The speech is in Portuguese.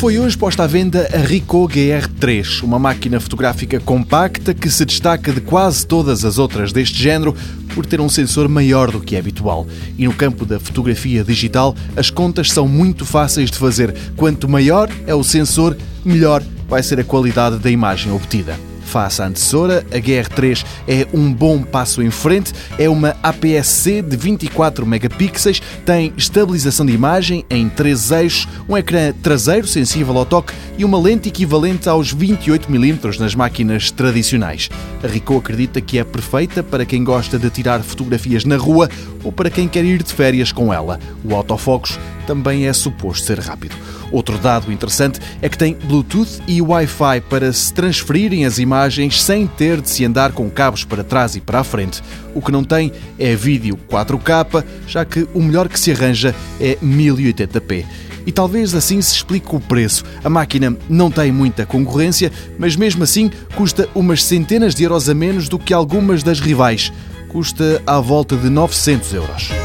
Foi hoje posta à venda a Ricoh GR3, uma máquina fotográfica compacta que se destaca de quase todas as outras deste género por ter um sensor maior do que é habitual. E no campo da fotografia digital, as contas são muito fáceis de fazer. Quanto maior é o sensor, melhor vai ser a qualidade da imagem obtida. Face à antecessora, a GR3 é um bom passo em frente, é uma APS-C de 24 megapixels, tem estabilização de imagem em três eixos, um ecrã traseiro sensível ao toque e uma lente equivalente aos 28mm nas máquinas tradicionais. A Ricoh acredita que é perfeita para quem gosta de tirar fotografias na rua ou para quem quer ir de férias com ela. O autofocus também é suposto ser rápido. Outro dado interessante é que tem Bluetooth e Wi-Fi para se transferirem as imagens sem ter de se andar com cabos para trás e para a frente. O que não tem é vídeo 4K, já que o melhor que se arranja é 1080p. E talvez assim se explique o preço. A máquina não tem muita concorrência, mas mesmo assim custa umas centenas de euros a menos do que algumas das rivais. Custa à volta de 900 euros.